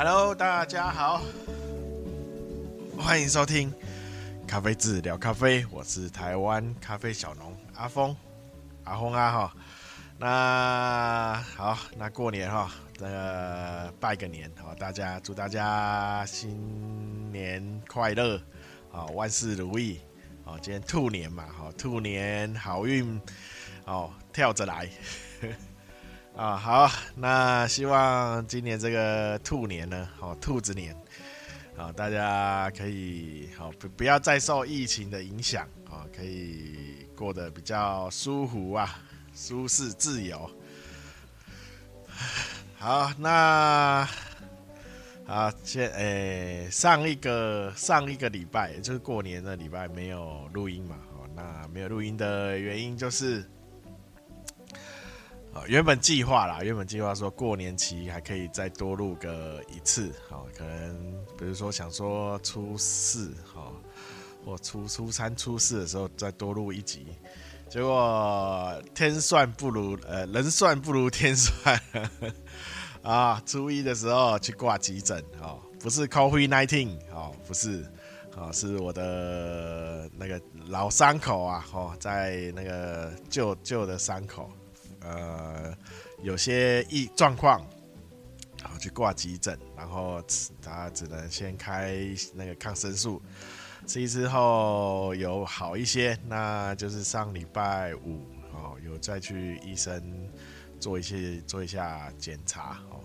Hello，大家好，欢迎收听咖啡志聊咖啡，我是台湾咖啡小农阿峰，阿峰啊哈。那好，那过年哈，这个拜个年哈，大家祝大家新年快乐啊，万事如意。哦，今天兔年嘛，好，兔年好运，哦，跳着来，啊，好，那希望今年这个兔年呢，好，兔子年，啊，大家可以好不不要再受疫情的影响，啊，可以过得比较舒服啊，舒适自由。好，那。啊，先诶、上一个上一个礼拜，就是过年的礼拜没有录音嘛？哦，那没有录音的原因就是，啊，原本计划啦，原本计划说过年期还可以再多录个一次，好，可能比如说想说初四，哈，或初初三、初四的时候再多录一集，结果天算不如呃人算不如天算。啊，初一的时候去挂急诊哦，不是 COVID-19 哦，不是，哦，是我的那个老伤口啊，哦，在那个旧旧的伤口，呃，有些异状况，然后去挂急诊，然后他只能先开那个抗生素，吃一之后有好一些，那就是上礼拜五哦，有再去医生。做一些做一下检查哦，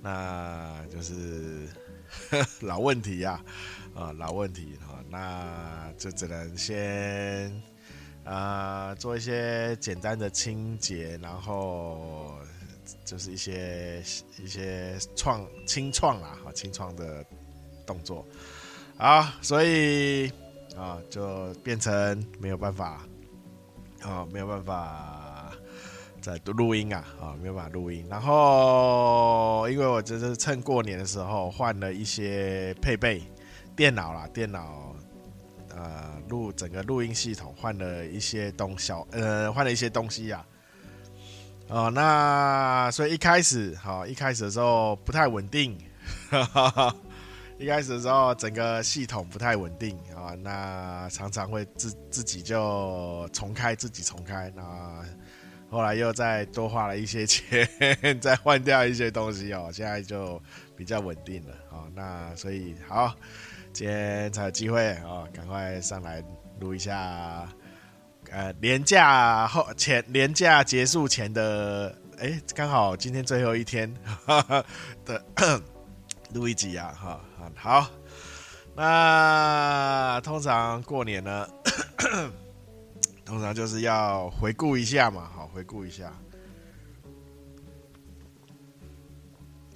那就是 老问题呀，啊老问题哈，那就只能先、呃、做一些简单的清洁，然后就是一些一些创清创啦，哈清创的动作，好，所以啊就变成没有办法，啊没有办法。在录音啊，啊，没有办法录音。然后，因为我就是趁过年的时候换了一些配备，电脑啦，电脑，呃，录整个录音系统换了一些东小，呃，换了一些东西呀。哦，那所以一开始，好，一开始的时候不太稳定，一开始的时候整个系统不太稳定啊，那常常会自自己就重开，自己重开那。后来又再多花了一些 钱，再换掉一些东西哦，现在就比较稳定了哦。那所以好，今天才有机会哦，赶快上来录一下。呃，年假后前，年假结束前的，哎，刚好今天最后一天 的录一集啊，哈，好。那通常过年呢？通常就是要回顾一下嘛，好，回顾一下。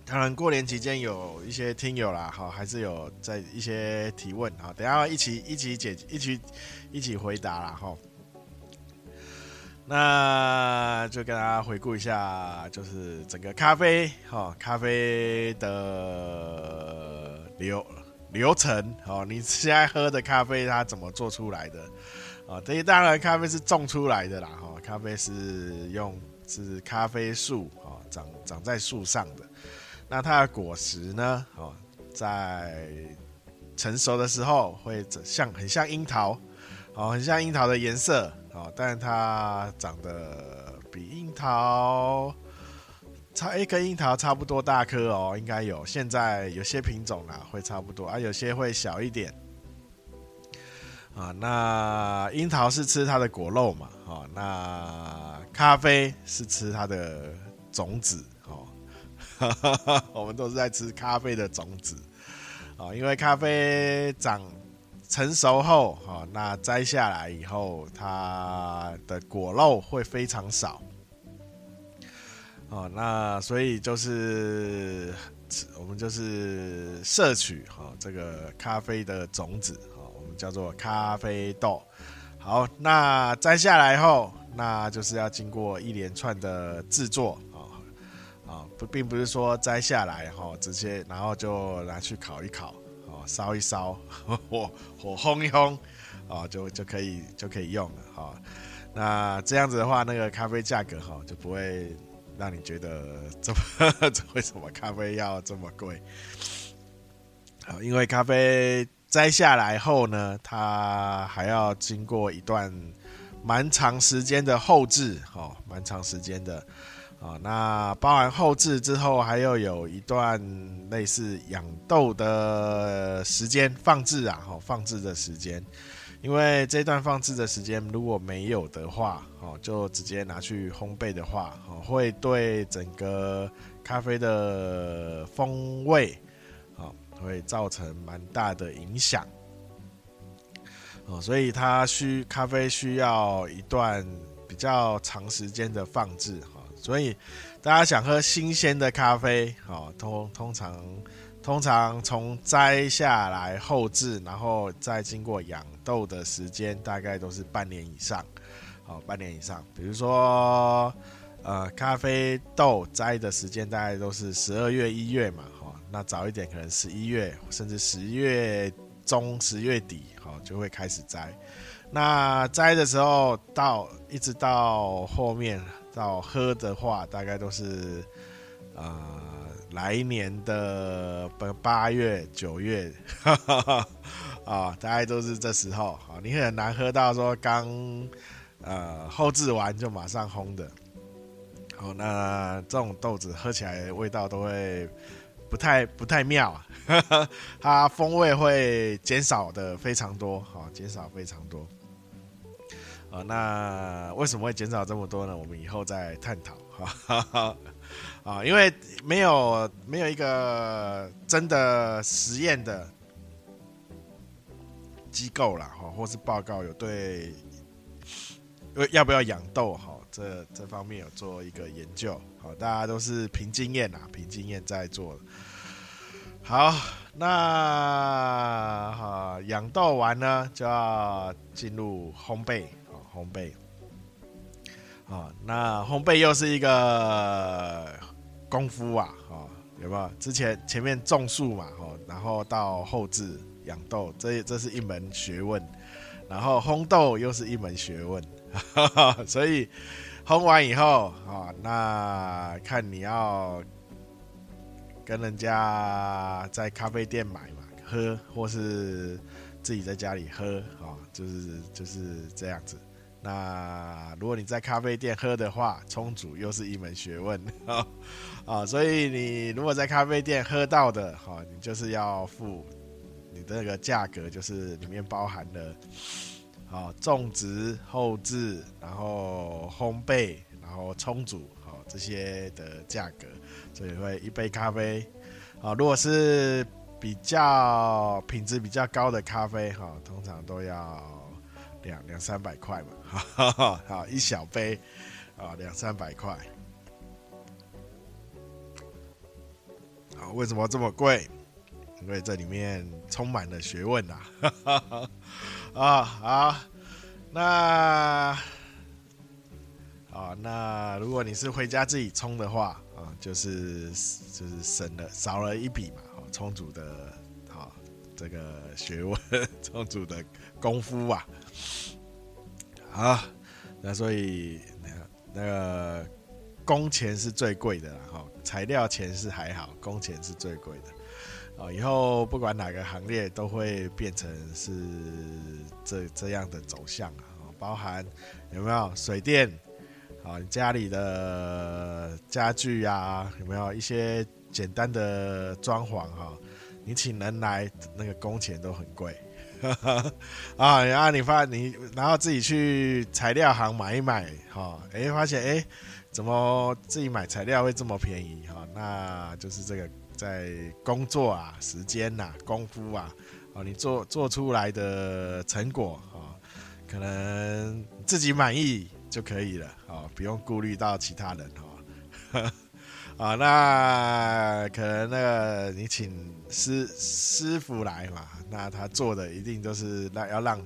当然，过年期间有一些听友啦，好，还是有在一些提问，好，等下一起一起解，一起一起回答啦，哈。那就跟大家回顾一下，就是整个咖啡，哈，咖啡的流流程，哦，你现在喝的咖啡它怎么做出来的？啊，这些当然咖啡是种出来的啦，哈，咖啡是用是咖啡树啊长长在树上的，那它的果实呢，哦，在成熟的时候会像很像樱桃，哦，很像樱桃的颜色，哦，但它长得比樱桃差一根樱桃差不多大颗哦，应该有，现在有些品种啦会差不多啊，有些会小一点。啊，那樱桃是吃它的果肉嘛？哦，那咖啡是吃它的种子。我们都是在吃咖啡的种子啊，因为咖啡长成熟后，哦，那摘下来以后，它的果肉会非常少。哦，那所以就是我们就是摄取哈这个咖啡的种子啊，我们。叫做咖啡豆，好，那摘下来后，那就是要经过一连串的制作啊，不，并不是说摘下来哈，直接然后就拿去烤一烤，哦，烧一烧，火火烘一烘，啊，就就可以就可以用了哈。那这样子的话，那个咖啡价格哈就不会让你觉得这么 为什么咖啡要这么贵？好，因为咖啡摘下来后呢，它还要经过一段蛮长时间的后置，哦，蛮长时间的。啊，那包完后置之后，还要有一段类似养豆的时间放置啊，哈，放置的时间。因为这段放置的时间如果没有的话，哦，就直接拿去烘焙的话，哦，会对整个咖啡的风味，哦，会造成蛮大的影响。哦，所以它需咖啡需要一段比较长时间的放置。所以，大家想喝新鲜的咖啡，哦，通通常通常从摘下来后置，然后再经过养豆的时间，大概都是半年以上，哦，半年以上。比如说，呃，咖啡豆摘的时间大概都是十二月、一月嘛，哈，那早一点可能十一月，甚至十月中、十月底，哈，就会开始摘。那摘的时候到一直到后面。到喝的话，大概都是，呃，来年的八八月、九月，哈哈哈，啊，大概都是这时候。啊，你很难喝到说刚，呃，后制完就马上烘的。好，那这种豆子喝起来味道都会不太不太妙，它风味会减少的非常多，好，减少非常多。那为什么会减少这么多呢？我们以后再探讨。哈哈，啊，因为没有没有一个真的实验的机构啦，哈，或是报告有对，要不要养豆，哈，这这方面有做一个研究。好，大家都是凭经验啊，凭经验在做。好，那好，养豆完呢，就要进入烘焙。烘焙，啊，那烘焙又是一个功夫啊，啊，有没有？之前前面种树嘛，哈，然后到后制养豆，这这是一门学问，然后烘豆又是一门学问，哈哈，所以烘完以后，啊，那看你要跟人家在咖啡店买嘛，喝，或是自己在家里喝，啊，就是就是这样子。那如果你在咖啡店喝的话，冲煮又是一门学问啊啊！所以你如果在咖啡店喝到的，哈，你就是要付你的那个价格，就是里面包含了啊种植、后制，然后烘焙，然后冲煮，好这些的价格，所以会一杯咖啡啊，如果是比较品质比较高的咖啡，哈，通常都要。两两三百块嘛，哈哈，好一小杯，啊，两三百块，啊，为什么这么贵？因为这里面充满了学问呐，啊，好，那，啊，那如果你是回家自己冲的话，啊，就是就是省了少了一笔嘛，充足的，好，这个学问，充足的功夫啊。好，那所以那那个工钱是最贵的了哈，材料钱是还好，工钱是最贵的啊。以后不管哪个行业都会变成是这这样的走向啊，包含有没有水电啊，你家里的家具啊，有没有一些简单的装潢哈，你请人来那个工钱都很贵。啊，然后你发你，然后自己去材料行买一买，哈，哎，发现哎，怎么自己买材料会这么便宜？哈，那就是这个在工作啊、时间呐、啊、功夫啊，哦，你做做出来的成果，哈，可能自己满意就可以了，啊，不用顾虑到其他人，哈。啊，那可能那个你请师师傅来嘛，那他做的一定都是让要让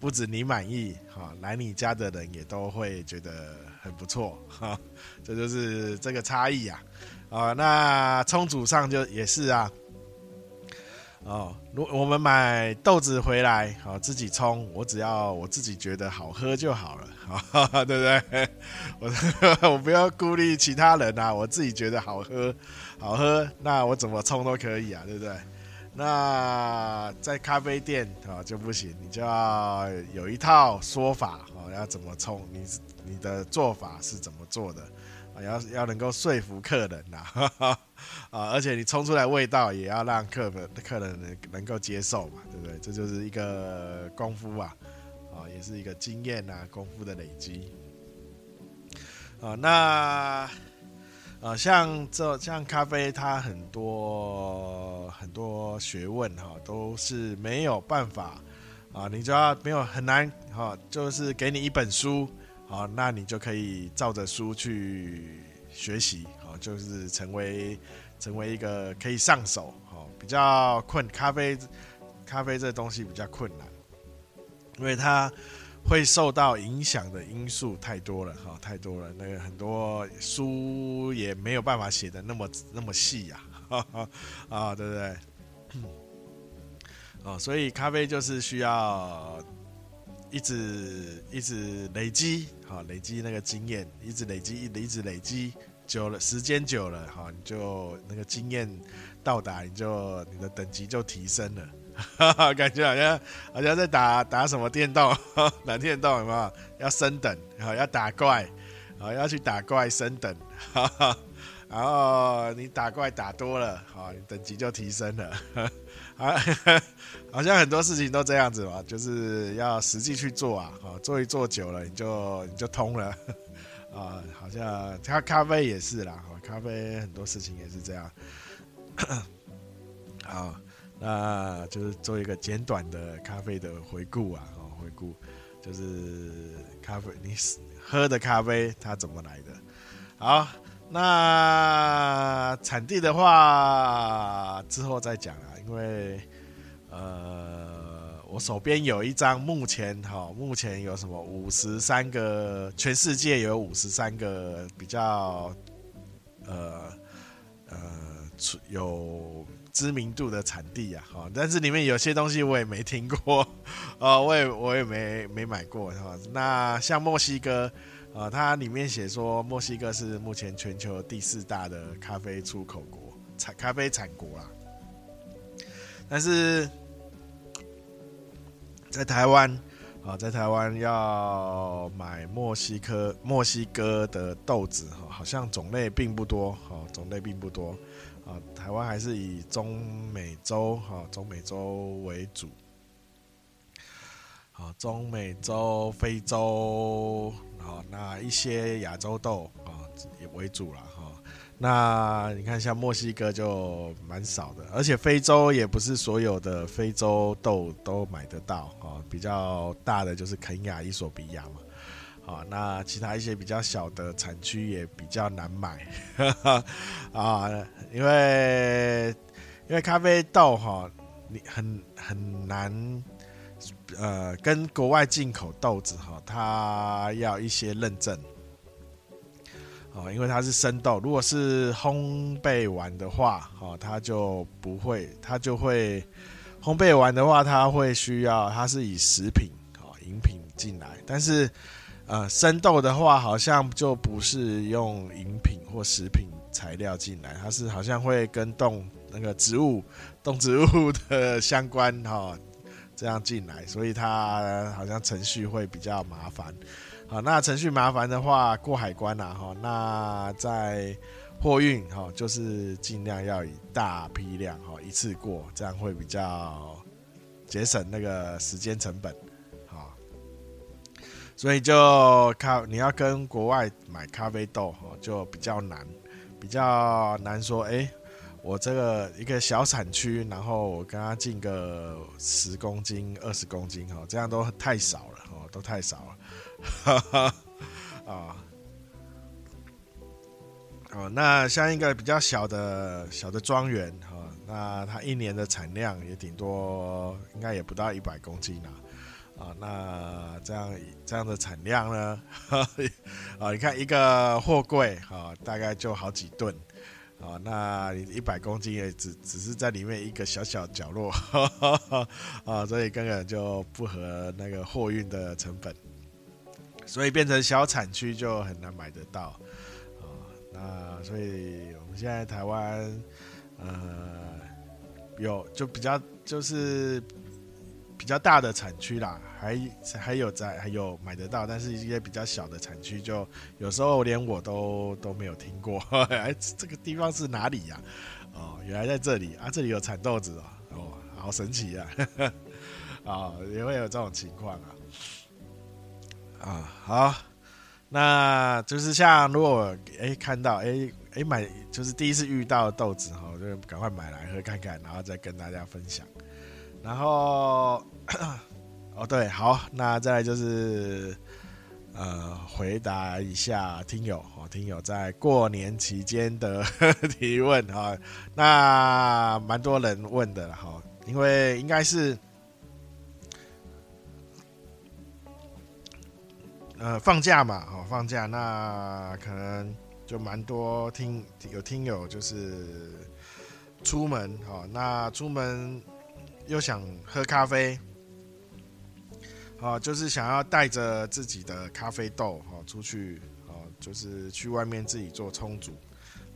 不止你满意，哈，来你家的人也都会觉得很不错，哈，这就是这个差异啊，啊，那充足上就也是啊，哦，如我们买豆子回来，好自己冲，我只要我自己觉得好喝就好了，好，对不对？我 我不要顾虑其他人啊，我自己觉得好喝，好喝，那我怎么冲都可以啊，对不对？那在咖啡店啊就不行，你就要有一套说法，哦，要怎么冲，你你的做法是怎么做的？要要能够说服客人呐，啊，而且你冲出来味道也要让客人客人能能够接受嘛，对不对？这就是一个功夫啊，啊，也是一个经验呐，功夫的累积。啊，那啊，像这像咖啡，它很多很多学问哈，都是没有办法啊，你就要没有很难哈，就是给你一本书。啊，那你就可以照着书去学习，啊，就是成为成为一个可以上手，好，比较困咖啡，咖啡这东西比较困难，因为它会受到影响的因素太多了，哈，太多了，那个很多书也没有办法写的那么那么细呀，啊，对不对？哦，所以咖啡就是需要。一直一直累积，好累积那个经验，一直累积，一直累积，久了时间久了，好你就那个经验到达，你就你的等级就提升了，哈哈，感觉好像好像在打打什么电动，打电动有没有？要升等，好要打怪，好要去打怪升等，哈哈，然后你打怪打多了，好你等级就提升了。啊，好像很多事情都这样子嘛，就是要实际去做啊，好做一做久了，你就你就通了，啊，好像咖咖啡也是啦，咖啡很多事情也是这样，好，那就是做一个简短的咖啡的回顾啊，哦回顾就是咖啡你喝的咖啡它怎么来的，好。那产地的话，之后再讲啊，因为呃，我手边有一张，目前哈，目前有什么五十三个，全世界有五十三个比较呃呃有知名度的产地啊，哈，但是里面有些东西我也没听过，啊，我也我也没没买过，哈，那像墨西哥。啊，它里面写说，墨西哥是目前全球第四大的咖啡出口国，产咖啡产国啦。但是在台湾，啊，在台湾要买墨西哥墨西哥的豆子，哈，好像种类并不多，哈，种类并不多，啊，台湾还是以中美洲，哈，中美洲为主。啊，中美洲、非洲，好，那一些亚洲豆啊也为主了哈。那你看，像墨西哥就蛮少的，而且非洲也不是所有的非洲豆都买得到啊。比较大的就是肯亚、伊索比亚嘛。好，那其他一些比较小的产区也比较难买 啊，因为因为咖啡豆哈，你很很难。呃，跟国外进口豆子哈，它要一些认证，哦，因为它是生豆。如果是烘焙完的话，哈，它就不会，它就会烘焙完的话，它会需要，它是以食品哦饮品进来。但是，呃，生豆的话，好像就不是用饮品或食品材料进来，它是好像会跟动那个植物、动植物的相关哈。这样进来，所以它好像程序会比较麻烦。好，那程序麻烦的话，过海关呐，哈，那在货运哈，就是尽量要以大批量哈一次过，这样会比较节省那个时间成本。好，所以就咖，你要跟国外买咖啡豆哈，就比较难，比较难说，哎。我这个一个小产区，然后我跟他进个十公斤、二十公斤，哈，这样都太少了，哦，都太少了，哈哈，啊，哦，那像一个比较小的小的庄园，哈，那它一年的产量也顶多，应该也不到一百公斤啦，啊，那这样这样的产量呢，啊，你看一个货柜，哈，大概就好几吨。哦，那你一百公斤也只只是在里面一个小小角落，啊，所以根本就不合那个货运的成本，所以变成小产区就很难买得到，啊、哦，那所以我们现在台湾，呃，有就比较就是比较大的产区啦。还还有在还有买得到，但是一些比较小的产区，就有时候连我都都没有听过。哎，这个地方是哪里呀？哦，原来在这里啊，这里有产豆子哦，哦，好神奇啊！啊，也会有这种情况啊。啊，好，那就是像如果哎看到哎哎买，就是第一次遇到豆子哈，就赶快买来喝看看，然后再跟大家分享，然后。哦，对，好，那再来就是，呃，回答一下听友哦，听友在过年期间的 提问哈，那蛮多人问的哈，因为应该是，呃，放假嘛，哦，放假，那可能就蛮多听有听友就是出门哈，那出门又想喝咖啡。啊，就是想要带着自己的咖啡豆哈出去，啊，就是去外面自己做冲煮，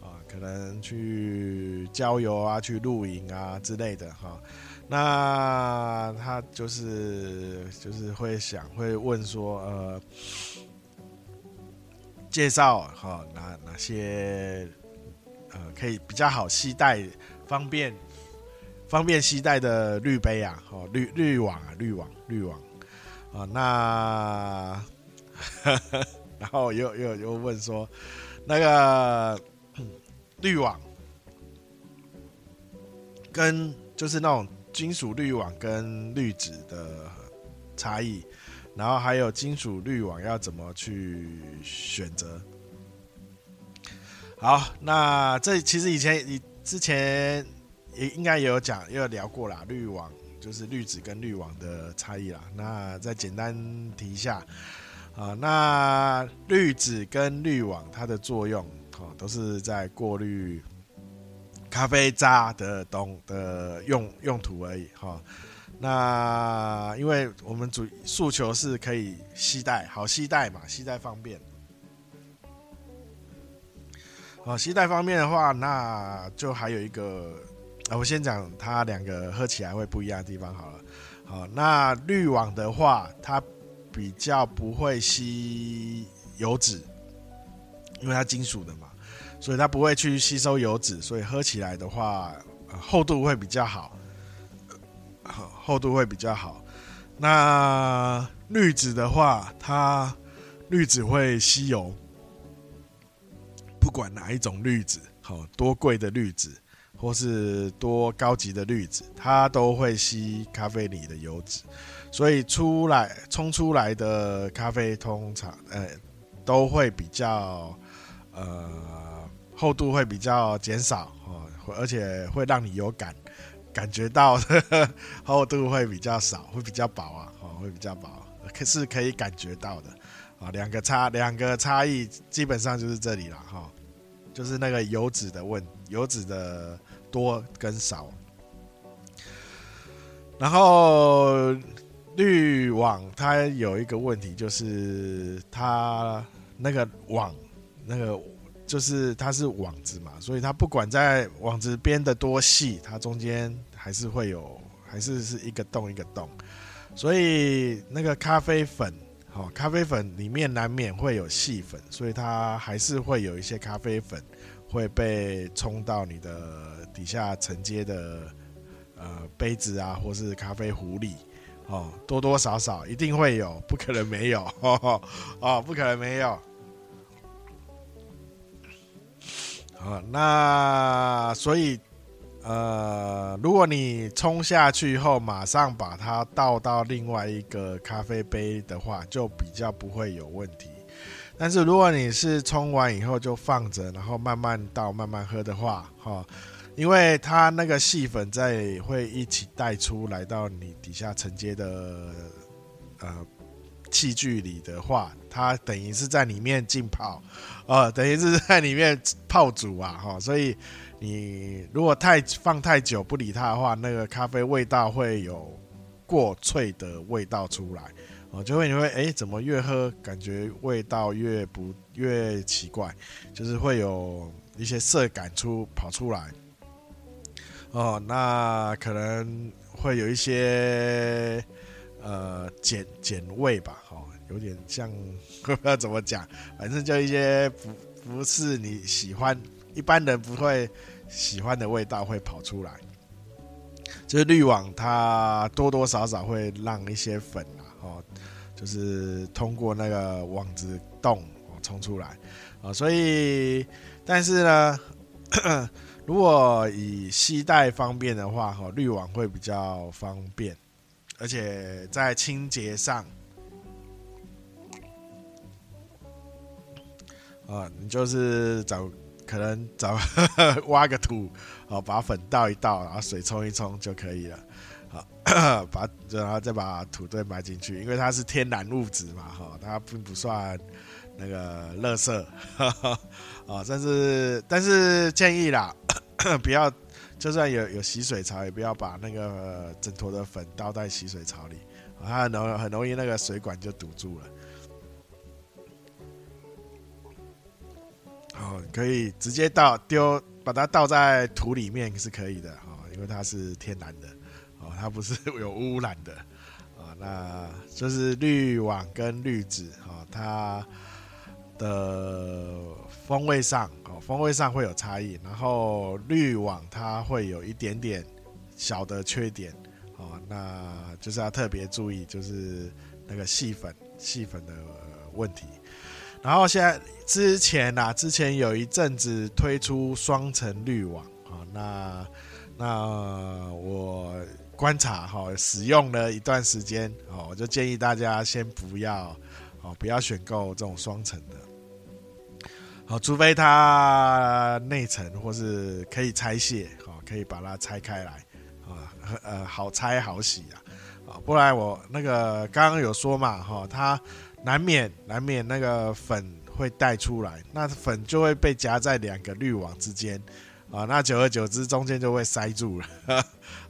啊，可能去郊游啊，去露营啊之类的哈。那他就是就是会想会问说，呃，介绍哈哪哪些呃可以比较好携带、方便方便携带的滤杯啊，哦滤滤网啊滤网滤网。啊，那，然后又又又问说，那个滤网跟就是那种金属滤网跟滤纸的差异，然后还有金属滤网要怎么去选择？好，那这其实以前你之前也应该也有讲，也有聊过啦，滤网。就是滤纸跟滤网的差异啦。那再简单提一下啊，那滤纸跟滤网它的作用哦，都是在过滤咖啡渣的东的用用途而已哈。那因为我们主诉求是可以携带，好携带嘛，携带方便。好，携带方便的话，那就还有一个。啊，我先讲它两个喝起来会不一样的地方好了。好，那滤网的话，它比较不会吸油脂，因为它金属的嘛，所以它不会去吸收油脂，所以喝起来的话，厚度会比较好，厚度会比较好。那滤纸的话，它滤纸会吸油，不管哪一种滤纸，好，多贵的滤纸。或是多高级的滤纸，它都会吸咖啡里的油脂，所以出来冲出来的咖啡通常呃都会比较呃厚度会比较减少哦，而且会让你有感感觉到呵 呵厚度会比较少，会比较薄啊，哦会比较薄，可是可以感觉到的啊，两个差两个差异基本上就是这里了哈，就是那个油脂的问油脂的。多跟少，然后滤网它有一个问题，就是它那个网那个就是它是网子嘛，所以它不管在网子编的多细，它中间还是会有，还是是一个洞一个洞，所以那个咖啡粉，好，咖啡粉里面难免会有细粉，所以它还是会有一些咖啡粉会被冲到你的。底下承接的呃杯子啊，或是咖啡壶里，哦，多多少少一定会有，不可能没有，哦，哦不可能没有。好，那所以呃，如果你冲下去后马上把它倒到另外一个咖啡杯的话，就比较不会有问题。但是如果你是冲完以后就放着，然后慢慢倒、慢慢喝的话，哈、哦。因为它那个细粉在会一起带出来到你底下承接的呃器具里的话，它等于是在里面浸泡，呃，等于是在里面泡煮啊，哈，所以你如果太放太久不理它的话，那个咖啡味道会有过脆的味道出来，哦，就会你会哎，怎么越喝感觉味道越不越奇怪，就是会有一些涩感出跑出来，哦，那可能会有一些。呃，碱碱味吧，哦，有点像，不知道怎么讲，反正就一些不不是你喜欢，一般人不会喜欢的味道会跑出来。就是滤网，它多多少少会让一些粉啊，哦，就是通过那个网子洞冲出来啊，所以，但是呢，如果以携带方便的话，哈，滤网会比较方便。而且在清洁上，啊，你就是找可能找呵呵 挖个土，好把粉倒一倒，然后水冲一冲就可以了。好，把然后再把土堆埋进去，因为它是天然物质嘛，哈，它并不算那个垃圾，啊，但是但是建议啦，不要。就算有有洗水槽，也不要把那个整坨的粉倒在洗水槽里，它很容很容易那个水管就堵住了。哦，可以直接倒丢，把它倒在土里面是可以的啊，因为它是天然的，哦，它不是 有污染的啊。那就是滤网跟滤纸啊，它的风味上。风味上会有差异，然后滤网它会有一点点小的缺点，哦，那就是要特别注意，就是那个细粉细粉的问题。然后现在之前呐、啊，之前有一阵子推出双层滤网，啊，那那我观察哈，使用了一段时间，哦，我就建议大家先不要，哦，不要选购这种双层的。好，除非它内层或是可以拆卸，好，可以把它拆开来，啊，呃，好拆好洗啊，啊，不然我那个刚刚有说嘛，哈，它难免难免那个粉会带出来，那粉就会被夹在两个滤网之间，啊，那久而久之中间就会塞住了，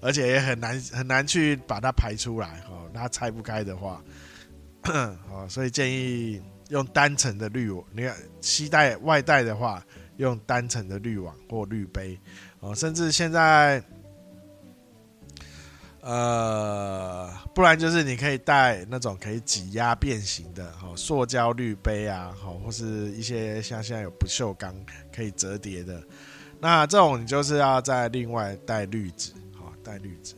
而且也很难很难去把它排出来，哦，那拆不开的话，好，所以建议。用单层的滤网，你看携带外带的话，用单层的滤网或滤杯哦，甚至现在，呃，不然就是你可以带那种可以挤压变形的哈，塑胶滤杯啊，好，或是一些像现在有不锈钢可以折叠的，那这种你就是要再另外带滤纸，好，带滤纸。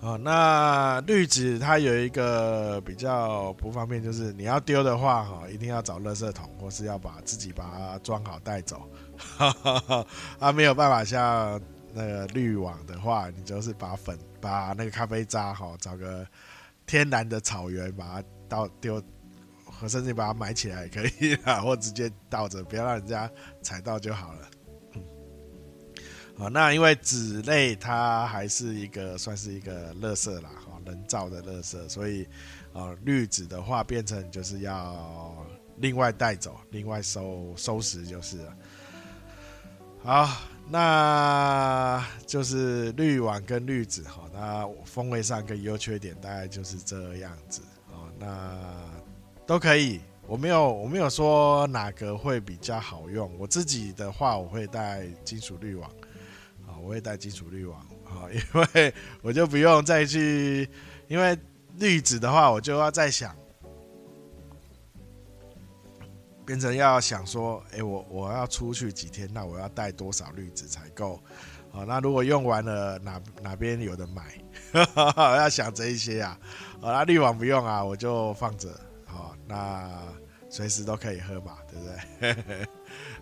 哦，那滤纸它有一个比较不方便，就是你要丢的话，哈，一定要找垃圾桶，或是要把自己把它装好带走。哈哈哈，啊，没有办法像那个滤网的话，你就是把粉、把那个咖啡渣，哈，找个天然的草原，把它倒丢，甚至把它埋起来也可以啦，或直接倒着，不要让人家踩到就好了。啊，那因为纸类它还是一个算是一个垃圾啦，哈，人造的垃圾，所以啊，滤纸的话变成就是要另外带走，另外收收拾就是了。好，那就是滤网跟滤纸，哈，那风味上跟优缺点大概就是这样子，啊，那都可以，我没有我没有说哪个会比较好用，我自己的话我会带金属滤网。啊我会带金属滤网，啊，因为我就不用再去，因为滤纸的话，我就要再想，变成要想说，哎，我我要出去几天，那我要带多少滤纸才够？好，那如果用完了，哪哪边有的买？要想这一些啊，好，那滤网不用啊，我就放着，好，那随时都可以喝嘛，对不对？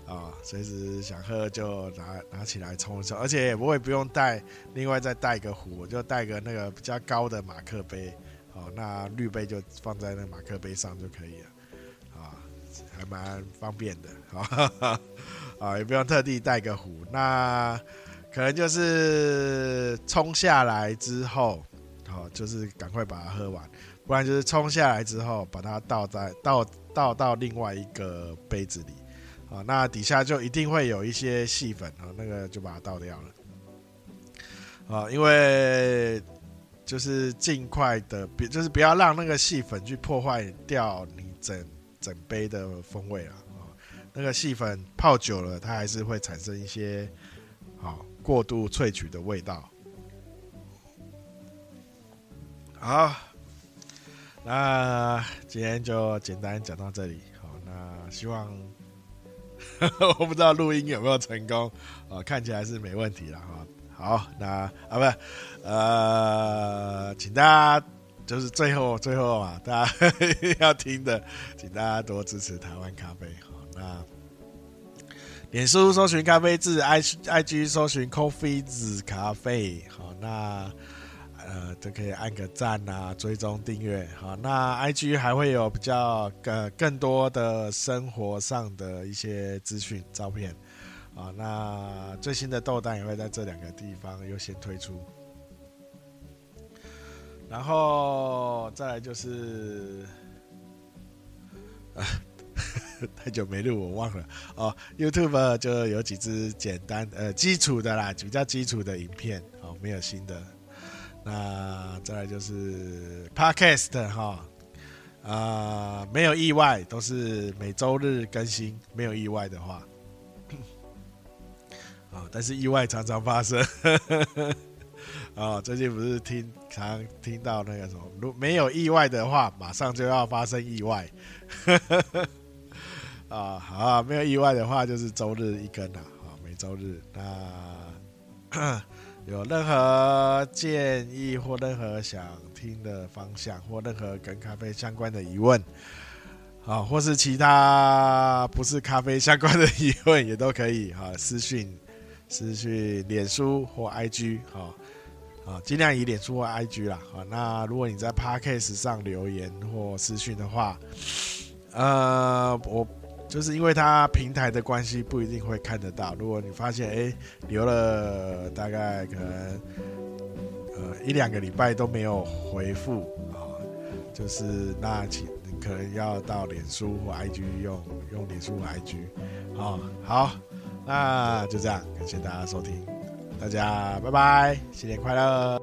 啊，随时想喝就拿拿起来冲一冲，而且也不会不用带，另外再带个壶，我就带个那个比较高的马克杯，好，那滤杯就放在那马克杯上就可以了，啊，还蛮方便的，啊，啊，也不用特地带个壶，那可能就是冲下来之后，好，就是赶快把它喝完，不然就是冲下来之后把它倒在倒倒到另外一个杯子里，啊，那底下就一定会有一些细粉啊，那个就把它倒掉了，啊，因为就是尽快的，别就是不要让那个细粉去破坏掉你整整杯的风味啊，啊，那个细粉泡久了，它还是会产生一些好过度萃取的味道。好，那今天就简单讲到这里。好，那希望 我不知道录音有没有成功，啊，看起来是没问题了哈。好，那啊不，呃，请大家就是最后最后嘛，大家 要听的，请大家多支持台湾咖啡。好，那脸书搜寻咖啡字，I I G 搜寻 Coffee 子咖啡。好，那。呃，都可以按个赞啊，追踪订阅。好，那 IG 还会有比较更更多的生活上的一些资讯、照片。啊，那最新的豆蛋也会在这两个地方优先推出。然后再来就是，啊，太久没录，我忘了哦。YouTube 就有几支简单呃基础的啦，比较基础的影片，哦，没有新的。那再来就是 Podcast 哈，啊，没有意外都是每周日更新，没有意外的话，啊，但是意外常常发生，啊，最近不是听常听到那个什么，如没有意外的话，马上就要发生意外，啊，好啊，没有意外的话就是周日一更啊，啊，每周日。那。有任何建议或任何想听的方向，或任何跟咖啡相关的疑问，啊，或是其他不是咖啡相关的疑问，也都可以哈，私讯私讯脸书或 IG 哈，啊，尽量以脸书或 IG 啦，啊，那如果你在 Podcast 上留言或私讯的话，呃，我。就是因为它平台的关系，不一定会看得到。如果你发现，哎，留了大概可能呃一两个礼拜都没有回复啊，就是那请可能要到脸书或 IG 用用脸书或 IG。好，好，那就这样，感谢大家收听，大家拜拜，新年快乐。